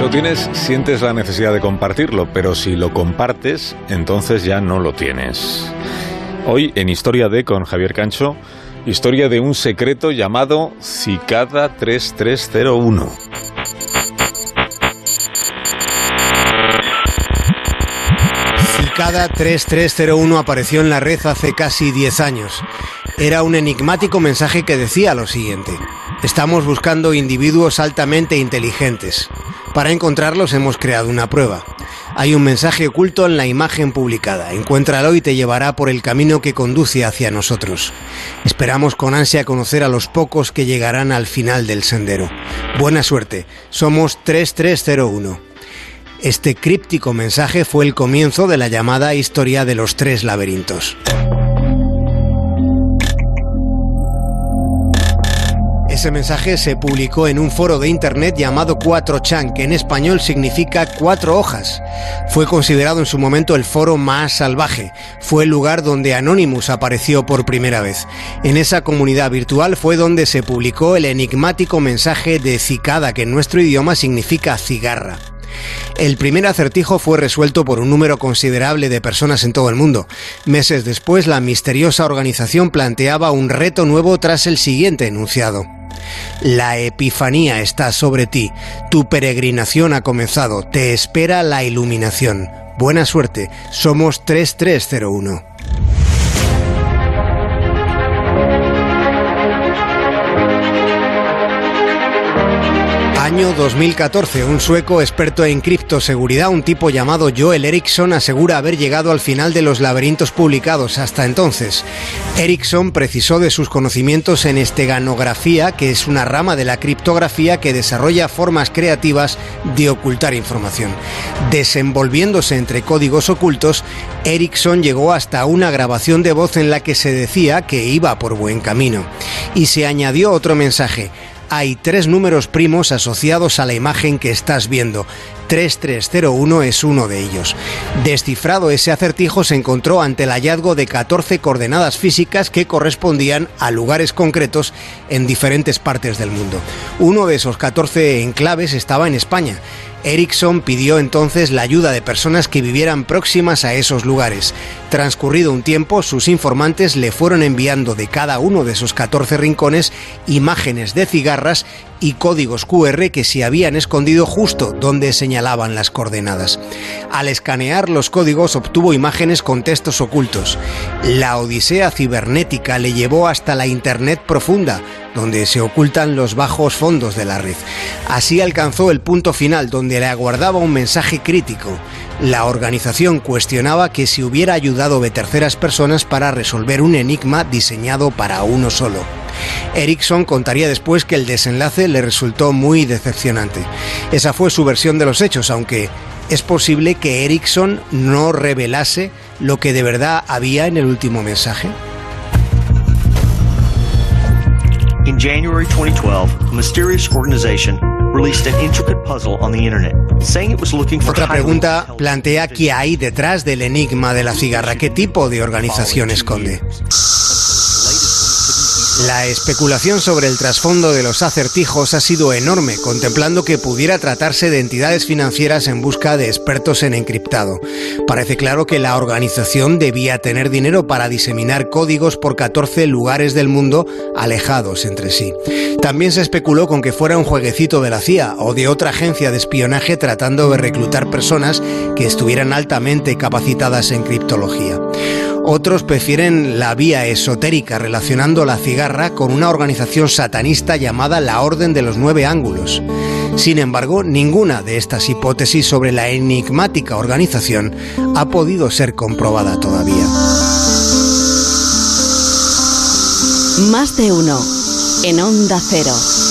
lo tienes, sientes la necesidad de compartirlo, pero si lo compartes, entonces ya no lo tienes. Hoy en Historia de con Javier Cancho, historia de un secreto llamado Cicada 3301. Cicada 3301 apareció en la red hace casi 10 años. Era un enigmático mensaje que decía lo siguiente. Estamos buscando individuos altamente inteligentes. Para encontrarlos hemos creado una prueba. Hay un mensaje oculto en la imagen publicada. Encuéntralo y te llevará por el camino que conduce hacia nosotros. Esperamos con ansia conocer a los pocos que llegarán al final del sendero. Buena suerte. Somos 3301. Este críptico mensaje fue el comienzo de la llamada historia de los tres laberintos. Ese mensaje se publicó en un foro de internet llamado 4chan, que en español significa cuatro hojas. Fue considerado en su momento el foro más salvaje. Fue el lugar donde Anonymous apareció por primera vez. En esa comunidad virtual fue donde se publicó el enigmático mensaje de cicada, que en nuestro idioma significa cigarra. El primer acertijo fue resuelto por un número considerable de personas en todo el mundo. Meses después, la misteriosa organización planteaba un reto nuevo tras el siguiente enunciado. La Epifanía está sobre ti, tu peregrinación ha comenzado, te espera la iluminación. Buena suerte, somos 3301. Año 2014, un sueco experto en criptoseguridad, un tipo llamado Joel Eriksson, asegura haber llegado al final de los laberintos publicados hasta entonces. Eriksson precisó de sus conocimientos en esteganografía, que es una rama de la criptografía que desarrolla formas creativas de ocultar información. Desenvolviéndose entre códigos ocultos, Eriksson llegó hasta una grabación de voz en la que se decía que iba por buen camino. Y se añadió otro mensaje hay tres números primos asociados a la imagen que estás viendo. 3301 es uno de ellos. Descifrado ese acertijo se encontró ante el hallazgo de 14 coordenadas físicas que correspondían a lugares concretos en diferentes partes del mundo. Uno de esos 14 enclaves estaba en España. Erickson pidió entonces la ayuda de personas que vivieran próximas a esos lugares. Transcurrido un tiempo, sus informantes le fueron enviando de cada uno de esos 14 rincones imágenes de cigarras y códigos QR que se habían escondido justo donde señalaban las coordenadas. Al escanear los códigos obtuvo imágenes con textos ocultos. La odisea cibernética le llevó hasta la Internet profunda, donde se ocultan los bajos fondos de la red. Así alcanzó el punto final donde le aguardaba un mensaje crítico. La organización cuestionaba que se hubiera ayudado de terceras personas para resolver un enigma diseñado para uno solo. Erickson contaría después que el desenlace le resultó muy decepcionante. Esa fue su versión de los hechos, aunque es posible que Erickson no revelase lo que de verdad había en el último mensaje. In January 2012, a mysterious organization released an intricate puzzle on the internet, saying it was looking for Otra pregunta plantea qué hay detrás del enigma de la cigarra, qué tipo de organización esconde. La especulación sobre el trasfondo de los acertijos ha sido enorme, contemplando que pudiera tratarse de entidades financieras en busca de expertos en encriptado. Parece claro que la organización debía tener dinero para diseminar códigos por 14 lugares del mundo alejados entre sí. También se especuló con que fuera un jueguecito de la CIA o de otra agencia de espionaje tratando de reclutar personas que estuvieran altamente capacitadas en criptología. Otros prefieren la vía esotérica relacionando la cigarra con una organización satanista llamada la Orden de los Nueve Ángulos. Sin embargo, ninguna de estas hipótesis sobre la enigmática organización ha podido ser comprobada todavía. Más de uno en Onda Cero.